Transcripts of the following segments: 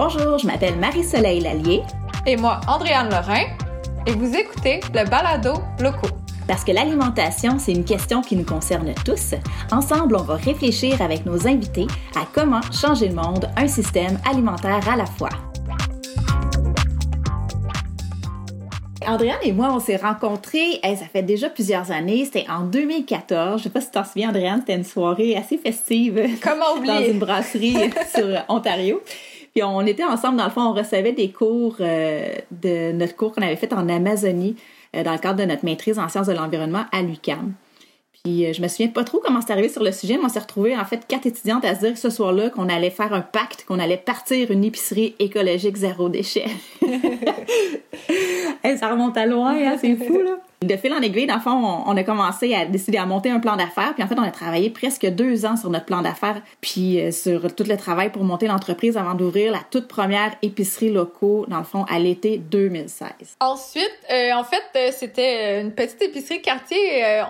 Bonjour, je m'appelle Marie-Soleil Lallier. Et moi, Andréane Lorrain. Et vous écoutez le balado locaux. Parce que l'alimentation, c'est une question qui nous concerne tous. Ensemble, on va réfléchir avec nos invités à comment changer le monde, un système alimentaire à la fois. Andréane et moi, on s'est rencontrés, ça fait déjà plusieurs années, c'était en 2014. Je sais pas si tu t'en souviens, Andréane, c'était une soirée assez festive Comment oublier? dans une brasserie sur Ontario. On était ensemble, dans le fond, on recevait des cours euh, de notre cours qu'on avait fait en Amazonie euh, dans le cadre de notre maîtrise en sciences de l'environnement à l'UQAM. Puis euh, je me souviens pas trop comment c'est arrivé sur le sujet, mais on s'est retrouvés en fait quatre étudiantes à se dire ce soir-là qu'on allait faire un pacte, qu'on allait partir une épicerie écologique zéro déchet. ça remonte à loin, hein, c'est fou là. De fil en aiguille, dans le fond, on, a commencé à décider à monter un plan d'affaires. Puis en fait, on a travaillé presque deux ans sur notre plan d'affaires, puis euh, sur tout le travail pour monter l'entreprise avant d'ouvrir la toute première épicerie locaux, dans le fond, à l'été 2016. Ensuite, euh, en fait, euh, c'était une petite épicerie quartier.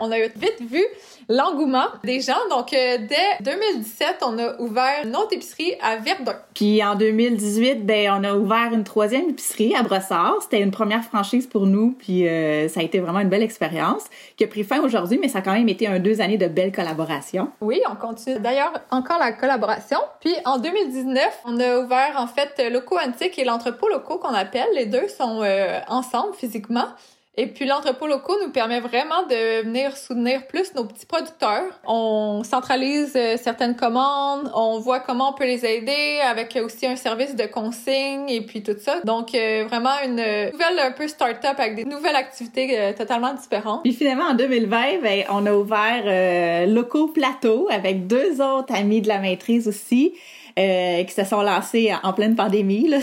on a vite vu l'engouement des gens. Donc, dès 2017, on a ouvert une autre épicerie à Verdun. Puis en 2018, ben, on a ouvert une troisième épicerie à Brossard. C'était une première franchise pour nous, puis ça a été vraiment une belle expérience qui a pris fin aujourd'hui, mais ça a quand même été un deux années de belles collaborations. Oui, on continue d'ailleurs encore la collaboration. Puis en 2019, on a ouvert en fait Loco Antique et l'entrepôt locaux qu'on appelle. Les deux sont euh, ensemble physiquement. Et puis l'entrepôt locaux nous permet vraiment de venir soutenir plus nos petits producteurs. On centralise euh, certaines commandes, on voit comment on peut les aider avec aussi un service de consigne et puis tout ça. Donc euh, vraiment une nouvelle un peu start-up avec des nouvelles activités euh, totalement différentes. Puis finalement en 2020, ben, on a ouvert Locaux Plateau avec deux autres amis de la maîtrise aussi. Qui se sont lancés en pleine pandémie. Là.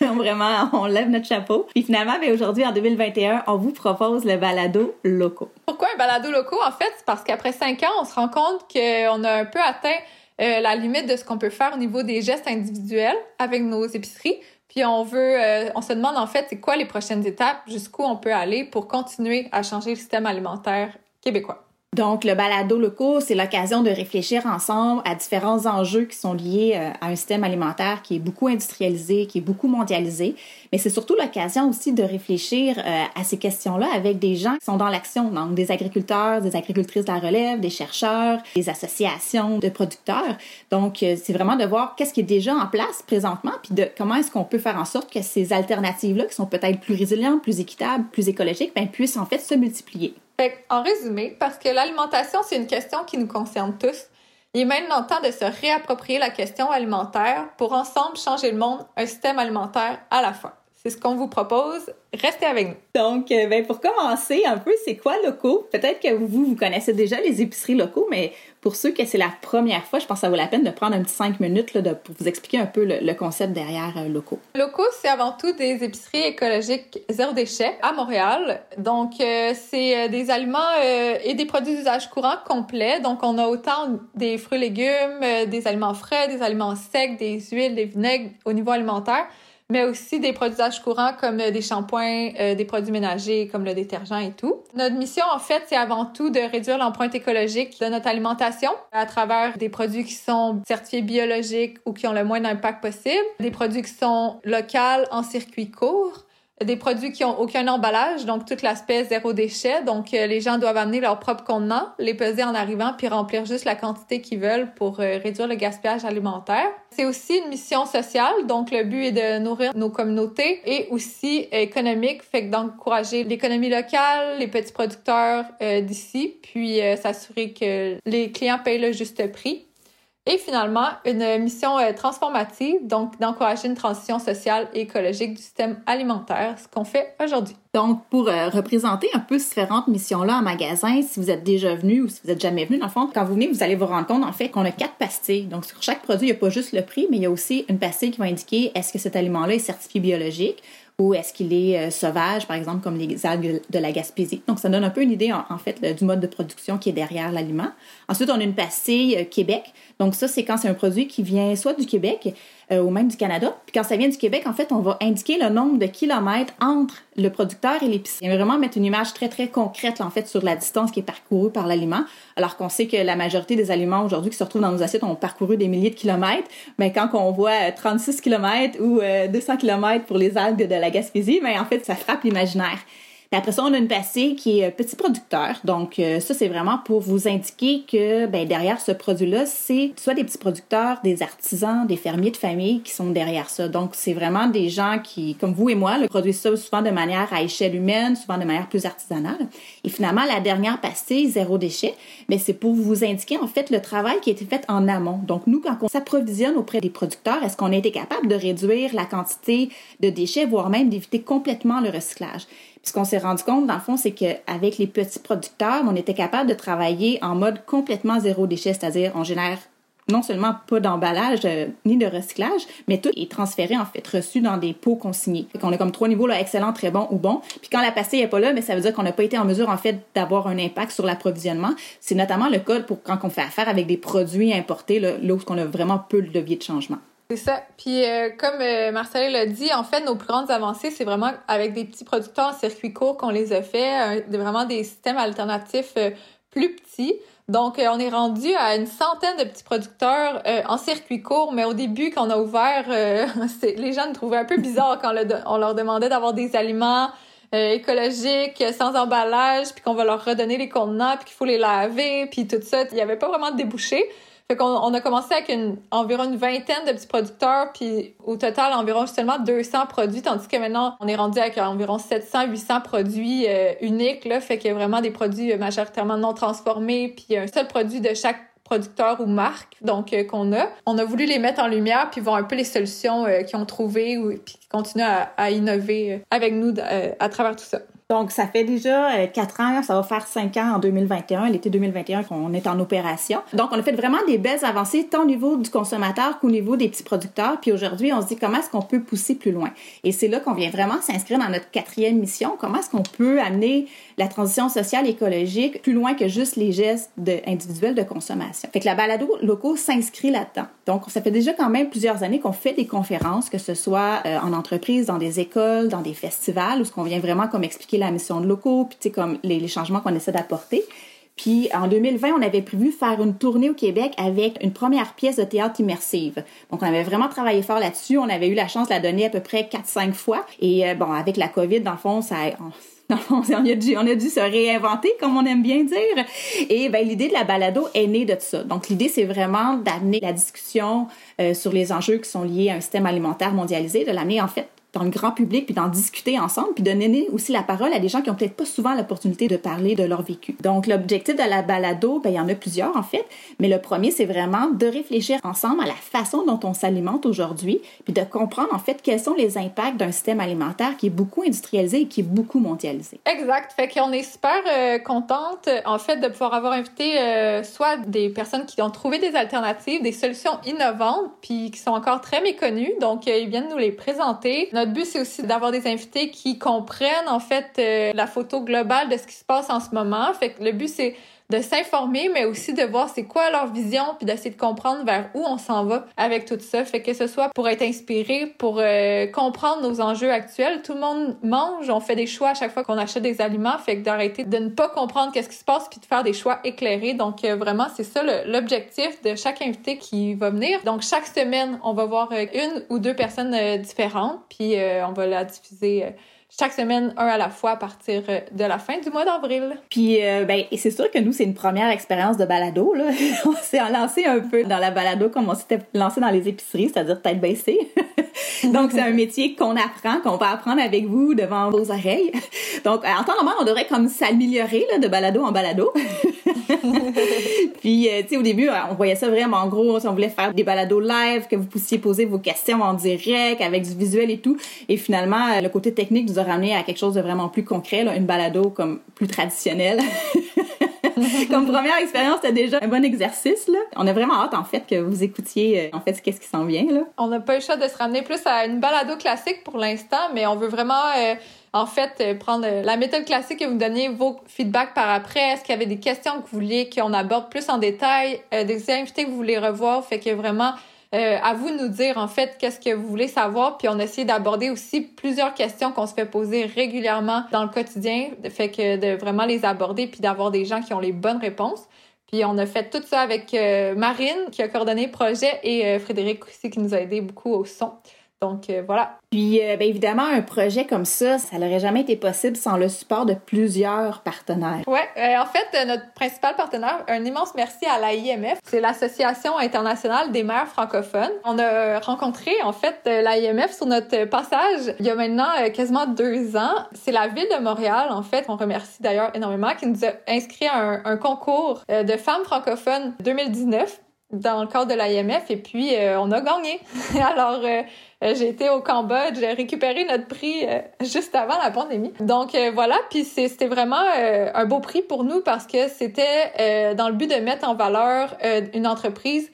Vraiment, on lève notre chapeau. Puis finalement, ben, aujourd'hui, en 2021, on vous propose le balado locaux. Pourquoi un balado locaux? En fait, c'est parce qu'après cinq ans, on se rend compte qu'on a un peu atteint euh, la limite de ce qu'on peut faire au niveau des gestes individuels avec nos épiceries. Puis on veut, euh, on se demande en fait, c'est quoi les prochaines étapes, jusqu'où on peut aller pour continuer à changer le système alimentaire québécois. Donc, le balado locaux, c'est l'occasion de réfléchir ensemble à différents enjeux qui sont liés euh, à un système alimentaire qui est beaucoup industrialisé, qui est beaucoup mondialisé. Mais c'est surtout l'occasion aussi de réfléchir euh, à ces questions-là avec des gens qui sont dans l'action, donc des agriculteurs, des agricultrices de la relève, des chercheurs, des associations de producteurs. Donc, euh, c'est vraiment de voir qu'est-ce qui est déjà en place présentement, puis de comment est-ce qu'on peut faire en sorte que ces alternatives-là, qui sont peut-être plus résilientes, plus équitables, plus écologiques, ben, puissent en fait se multiplier. En résumé, parce que l'alimentation, c'est une question qui nous concerne tous, il est maintenant temps de se réapproprier la question alimentaire pour ensemble changer le monde, un système alimentaire à la fois. C'est ce qu'on vous propose. Restez avec nous. Donc, euh, ben, pour commencer un peu, c'est quoi locaux? Peut-être que vous, vous connaissez déjà les épiceries locaux, mais pour ceux que c'est la première fois, je pense que ça vaut la peine de prendre un petit cinq minutes là, de, pour vous expliquer un peu le, concept derrière euh, locaux. Locaux, c'est avant tout des épiceries écologiques zéro déchet à Montréal. Donc, euh, c'est des aliments et des produits d'usage courant complets. Donc, on a autant des fruits, légumes, des aliments frais, des aliments secs, des huiles, des vinaigres au niveau alimentaire mais aussi des produits d'âge courant comme euh, des shampoings, euh, des produits ménagers comme le détergent et tout. Notre mission, en fait, c'est avant tout de réduire l'empreinte écologique de notre alimentation à travers des produits qui sont certifiés biologiques ou qui ont le moins d'impact possible, des produits qui sont locaux en circuit court, des produits qui ont aucun emballage, donc tout l'aspect zéro déchet. Donc, euh, les gens doivent amener leur propre contenant, les peser en arrivant, puis remplir juste la quantité qu'ils veulent pour euh, réduire le gaspillage alimentaire. C'est aussi une mission sociale, donc le but est de nourrir nos communautés et aussi économique, fait que d'encourager l'économie locale, les petits producteurs euh, d'ici, puis s'assurer que les clients payent le juste prix. Et finalement, une mission euh, transformative, donc d'encourager une transition sociale et écologique du système alimentaire, ce qu'on fait aujourd'hui. Donc, pour euh, représenter un peu ces différentes missions-là en magasin, si vous êtes déjà venu ou si vous êtes jamais venu, dans le fond, quand vous venez, vous allez vous rendre compte, en fait, qu'on a quatre pastilles. Donc, sur chaque produit, il n'y a pas juste le prix, mais il y a aussi une pastille qui va indiquer est-ce que cet aliment-là est certifié biologique ou est-ce qu'il est euh, sauvage, par exemple, comme les algues de la Gaspésie? Donc, ça donne un peu une idée, en, fait, du mode de production qui est derrière l'aliment. Ensuite, on a une pastille Québec. Donc ça, c'est quand c'est un produit qui vient soit du Québec euh, ou même du Canada. Puis quand ça vient du Québec, en fait, on va indiquer le nombre de kilomètres entre le producteur et l'épicerie. Vraiment mettre une image très, très concrète, en fait, sur la distance qui est parcourue par l'aliment. Alors qu'on sait que la majorité des aliments aujourd'hui qui se retrouvent dans nos assiettes ont parcouru des milliers de kilomètres. Mais quand on voit 36 kilomètres ou 200 kilomètres pour les algues de la Gaspésie, mais en fait, ça frappe l'imaginaire. Puis après ça, on a une passée qui est petit producteur. Donc, euh, ça, c'est vraiment pour vous indiquer que ben, derrière ce produit-là, c'est soit des petits producteurs, des artisans, des fermiers de famille qui sont derrière ça. Donc, c'est vraiment des gens qui, comme vous et moi, le produisent ça souvent de manière à échelle humaine, souvent de manière plus artisanale. Et finalement, la dernière pastille, zéro déchet, mais c'est pour vous indiquer en fait le travail qui a été fait en amont. Donc, nous, quand on s'approvisionne auprès des producteurs, est-ce qu'on a été capable de réduire la quantité de déchets, voire même d'éviter complètement le recyclage? Ce qu'on s'est rendu compte, dans le fond, c'est qu'avec les petits producteurs, on était capable de travailler en mode complètement zéro déchet, c'est-à-dire on génère non seulement pas d'emballage euh, ni de recyclage, mais tout est transféré, en fait, reçu dans des pots consignés. Fait qu'on a comme trois niveaux, là, excellent, très bon ou bon. Puis quand la pastille n'est pas là, mais ça veut dire qu'on n'a pas été en mesure, en fait, d'avoir un impact sur l'approvisionnement. C'est notamment le cas pour quand on fait affaire avec des produits importés, là, là où on a vraiment peu de levier de changement. C'est ça. Puis euh, comme euh, Marcel l'a dit, en fait, nos plus grandes avancées, c'est vraiment avec des petits producteurs en circuit court qu'on les a fait, vraiment des systèmes alternatifs euh, plus petits. Donc, on est rendu à une centaine de petits producteurs en circuit court, mais au début, quand on a ouvert, les gens trouvaient un peu bizarre quand on leur demandait d'avoir des aliments écologiques, sans emballage, puis qu'on va leur redonner les contenants, puis qu'il faut les laver, puis tout ça. Il n'y avait pas vraiment de débouché. Fait qu'on on a commencé avec une, environ une vingtaine de petits producteurs, puis au total, environ seulement 200 produits, tandis que maintenant, on est rendu avec environ 700-800 produits euh, uniques, là, fait qu'il y a vraiment des produits euh, majoritairement non transformés, puis un seul produit de chaque producteur ou marque donc euh, qu'on a. On a voulu les mettre en lumière puis voir un peu les solutions qu'ils ont trouvées ou puis qui continuent à, à innover avec nous à travers tout ça. Donc, ça fait déjà euh, quatre ans, ça va faire cinq ans en 2021, l'été 2021 qu'on est en opération. Donc, on a fait vraiment des belles avancées tant au niveau du consommateur qu'au niveau des petits producteurs. Puis aujourd'hui, on se dit comment est-ce qu'on peut pousser plus loin? Et c'est là qu'on vient vraiment s'inscrire dans notre quatrième mission. Comment est-ce qu'on peut amener la transition sociale et écologique plus loin que juste les gestes individuels de consommation. Fait que la balado locaux s'inscrit là-dedans. Donc, ça fait déjà quand même plusieurs années qu'on fait des conférences, que ce soit euh, en entreprise, dans des écoles, dans des festivals, où ce qu'on vient vraiment comme expliquer la mission de locaux, puis comme les, changements qu'on essaie d'apporter. Puis en 2020, on avait prévu faire une tournée au Québec avec une première pièce de théâtre immersive. Donc on avait vraiment travaillé fort là-dessus. On avait eu la chance de la donner à peu près 4-5 fois. Et euh, bon, avec la COVID, dans le fond, ça, on a dû se réinventer, comme on aime bien dire. Et ben, l'idée de la balado est née de ça. Donc, l'idée, c'est vraiment d'amener la discussion euh, sur les enjeux qui sont liés à un système alimentaire mondialisé, de l'amener en fait dans le grand public, puis d'en discuter ensemble, puis de donner aussi la parole à des gens qui ont peut-être pas souvent l'opportunité de parler de leur vécu. Donc, l'objectif de la balado, ben, il y en a plusieurs en fait, mais le premier, c'est vraiment de réfléchir ensemble à la façon dont on s'alimente aujourd'hui, puis de comprendre en fait quels sont les impacts d'un système alimentaire qui est beaucoup industrialisé et qui est beaucoup mondialisé. Exact. Fait qu'on est super euh, contente, en fait, de pouvoir avoir invité euh, soit des personnes qui ont trouvé des alternatives, des solutions innovantes, puis qui sont encore très méconnues. Donc, euh, ils viennent nous les présenter but, c'est aussi d'avoir des invités qui comprennent en fait euh, la photo globale de ce qui se passe en ce moment. Fait que le but, c'est de s'informer, mais aussi de voir c'est quoi leur vision, puis d'essayer de comprendre vers où on s'en va avec tout ça. Fait que ce soit pour être inspiré, pour euh, comprendre nos enjeux actuels. Tout le monde mange, on fait des choix à chaque fois qu'on achète des aliments, fait que d'arrêter de ne pas comprendre qu'est-ce qui se passe, puis de faire des choix éclairés. Donc euh, vraiment, c'est ça l'objectif de chaque invité qui va venir. Donc chaque semaine, on va voir euh, une ou deux personnes différentes, puis on va la diffuser chaque semaine, un à la fois à partir euh, de la fin du mois d'avril. Puis, euh, ben, et c'est sûr que nous, c'est une première expérience de balado. Là. on s'est lancé un peu dans la balado comme on s'était lancé dans les épiceries, c'est-à-dire tête baissée. Donc, c'est un métier qu'on apprend, qu'on va apprendre avec vous devant vos oreilles. Donc, en temps normal, on devrait comme s'améliorer de balado en balado. Puis, euh, tu sais, au début, on voyait ça vraiment en gros. On voulait faire des balados live, que vous puissiez poser vos questions en direct, avec du visuel et tout. Et finalement, le côté technique nous a ramené à quelque chose de vraiment plus concret, là, une balado comme plus traditionnelle. Comme première expérience, c'était déjà un bon exercice. Là. On a vraiment hâte, en fait, que vous écoutiez, en fait, qu'est-ce qui s'en vient. Là. On n'a pas eu le choix de se ramener plus à une balado classique pour l'instant, mais on veut vraiment en fait, euh, prendre euh, la méthode classique et vous donner vos feedbacks par après. Est-ce qu'il y avait des questions que vous vouliez qu'on aborde plus en détail, euh, des invités que vous voulez revoir? Fait que vraiment, à vous de nous dire en fait qu'est-ce que vous voulez savoir. Puis on a essayé d'aborder aussi plusieurs questions qu'on se fait poser régulièrement dans le quotidien. Fait que de vraiment les aborder puis d'avoir des gens qui ont les bonnes réponses. Puis on a fait tout ça avec Marine qui a coordonné le projet et Frédéric aussi qui nous a aidé beaucoup au son. Donc voilà. Puis, euh, bien évidemment, un projet comme ça, ça n'aurait jamais été possible sans le support de plusieurs partenaires. Ouais, euh, en fait, euh, notre principal partenaire, un immense merci à l'AIMF. C'est l'Association internationale des maires francophones. On a rencontré, en fait, l'AIMF sur notre passage il y a maintenant quasiment deux ans. C'est la ville de Montréal, en fait. On remercie d'ailleurs énormément, qui nous a inscrit à un concours de femmes francophones 2019 dans le cadre de l'IMF et puis on a gagné. Alors euh, j'ai été au Cambodge, j'ai récupéré notre prix euh, juste avant la pandémie. Donc euh, voilà, puis c'était vraiment un beau prix pour nous parce que c'était dans le but de mettre en valeur une entreprise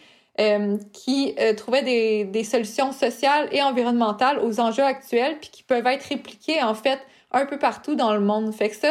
qui trouvait des, des, solutions sociales et environnementales aux enjeux actuels puis qui peuvent être répliquées en fait un peu partout dans le monde. Fait que ça,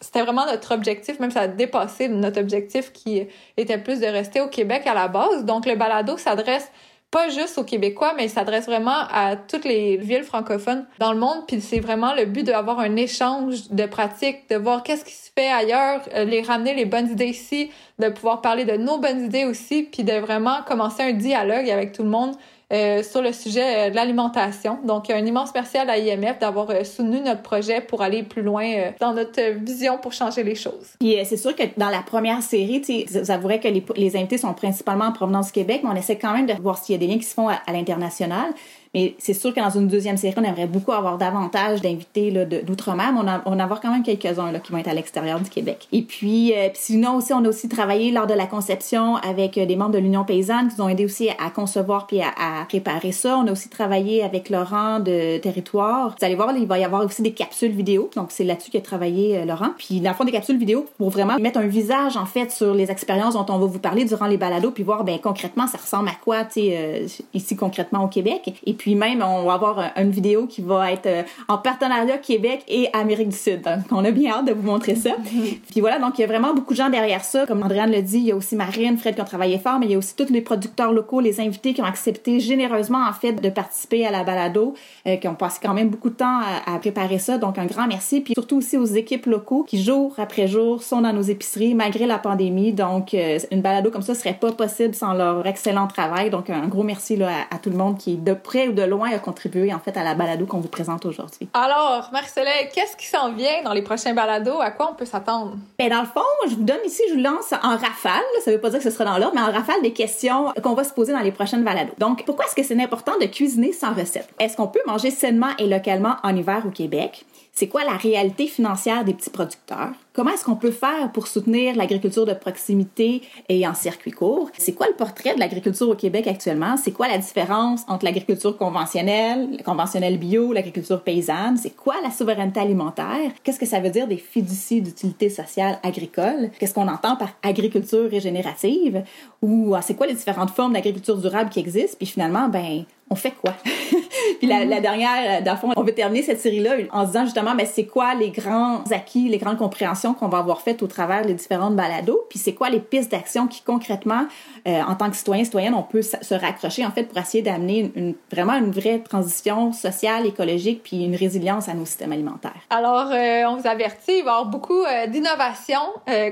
c'était vraiment notre objectif, même ça a dépassé notre objectif qui était plus de rester au Québec à la base. Donc le balado s'adresse pas juste aux Québécois, mais il s'adresse vraiment à toutes les villes francophones dans le monde. Puis c'est vraiment le but d'avoir un échange de pratiques, de voir qu'est-ce qui se fait ailleurs, euh, les ramener les bonnes idées ici, de pouvoir parler de nos bonnes idées aussi, puis de vraiment commencer un dialogue avec tout le monde euh, sur le sujet euh, de l'alimentation. Donc, un immense merci à l'IMF d'avoir euh, soutenu notre projet pour aller plus loin dans notre vision pour changer les choses. Puis c'est sûr que dans la première série, vous avouerez que les, invités sont principalement en provenance du Québec, mais on essaie quand même de voir s'il y a des liens qui se font à l'international. Mais c'est sûr que dans une deuxième série, on aimerait beaucoup avoir davantage d'invités d'outre-mer, mais on, a, on avoir quand même quelques-uns qui vont être à l'extérieur du Québec. Et puis, euh, puis, sinon aussi, on a aussi travaillé lors de la conception avec euh, des membres de l'Union paysanne qui nous ont aidé aussi à concevoir puis à, à, préparer ça. On a aussi travaillé avec Laurent de Territoire. Vous allez voir, il va y avoir aussi des capsules vidéo. Donc, c'est là-dessus qu'a travaillé euh, Laurent. Puis, dans le fond, des capsules vidéo pour vraiment mettre un visage, en fait, sur les expériences dont on va vous parler durant les balados, puis voir, ben concrètement, ça ressemble à quoi, tu sais, ici concrètement au Québec. Et puis, puis même, on va avoir une vidéo qui va être euh, en partenariat Québec et Amérique du Sud. Donc, on a bien hâte de vous montrer ça. Puis voilà, donc il y a vraiment beaucoup de gens derrière ça. Comme Andréane le dit, il y a aussi Marine, Fred qui ont travaillé fort, mais il y a aussi tous les producteurs locaux, les invités qui ont accepté généreusement, en fait, de participer à la balado, euh, qui ont passé quand même beaucoup de temps à, préparer ça. Donc, un grand merci. Puis surtout aussi aux équipes locaux qui, jour après jour, sont dans nos épiceries malgré la pandémie. Donc, euh, une balado comme ça serait pas possible sans leur excellent travail. Donc, un gros merci là, à, à tout le monde qui, de près de loin, a contribué en fait à la balado qu'on vous présente aujourd'hui. Alors, Marcelet, qu'est-ce qui s'en vient dans les prochains balados? À quoi on peut s'attendre? Ben, dans le fond, je vous donne ici, je vous lance en rafale. Ça veut pas dire que ce sera dans l'ordre, mais en rafale des questions qu'on va se poser dans les prochaines balados. Donc, pourquoi est-ce que c'est important de cuisiner sans recette? Est-ce qu'on peut manger sainement et localement en hiver au Québec? C'est quoi la réalité financière des petits producteurs? Comment est-ce qu'on peut faire pour soutenir l'agriculture de proximité et en circuit court? C'est quoi le portrait de l'agriculture au Québec actuellement? C'est quoi la différence entre l'agriculture conventionnelle, conventionnelle bio, l'agriculture paysanne? C'est quoi la souveraineté alimentaire? Qu'est-ce que ça veut dire des fiducies d'utilité sociale agricole? Qu'est-ce qu'on entend par agriculture régénérative? Ou ah, c'est quoi les différentes formes d'agriculture durable qui existent? Puis finalement, ben, on fait quoi? Puis la, la dernière, dans le fond, on veut terminer cette série-là en disant justement, mais c'est quoi les grands acquis, les grandes compréhensions qu'on va avoir faites au travers des différentes balados? Puis c'est quoi les pistes d'action qui concrètement, euh, en tant que citoyen, citoyenne, on peut se raccrocher en fait pour essayer d'amener une, vraiment une vraie transition sociale, écologique, puis une résilience à nos systèmes alimentaires? Alors, euh, on vous avertit, il va y avoir beaucoup euh, d'innovations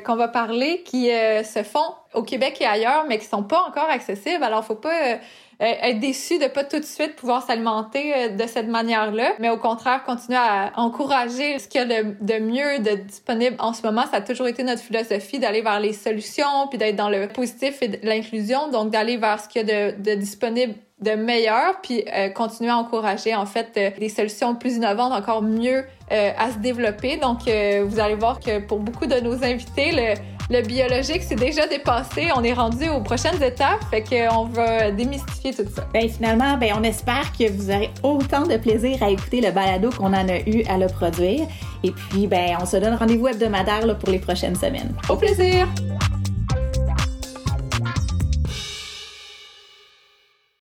qu'on va parler qui se font au Québec et ailleurs, mais qui sont pas encore accessibles. Alors, faut pas euh, être déçu de pas tout de suite pouvoir s'alimenter euh, de cette manière-là, mais au contraire continuer à encourager ce qu'il y a de, mieux, de disponible en ce moment. Ça a toujours été notre philosophie d'aller vers les solutions, puis d'être dans le positif et l'inclusion, donc d'aller vers ce qu'il y a de, disponible de meilleur, puis euh, continuer à encourager en fait des solutions plus innovantes, encore mieux à se développer. Donc, vous allez voir que pour beaucoup de nos invités, le, le biologique, c'est déjà dépassé. On est rendu aux prochaines étapes, fait qu'on va démystifier tout ça. Ben, finalement, ben, on espère que vous aurez autant de plaisir à écouter le balado qu'on en a eu à le produire. Et puis, ben, on se donne rendez-vous hebdomadaire là, pour les prochaines semaines. Au plaisir!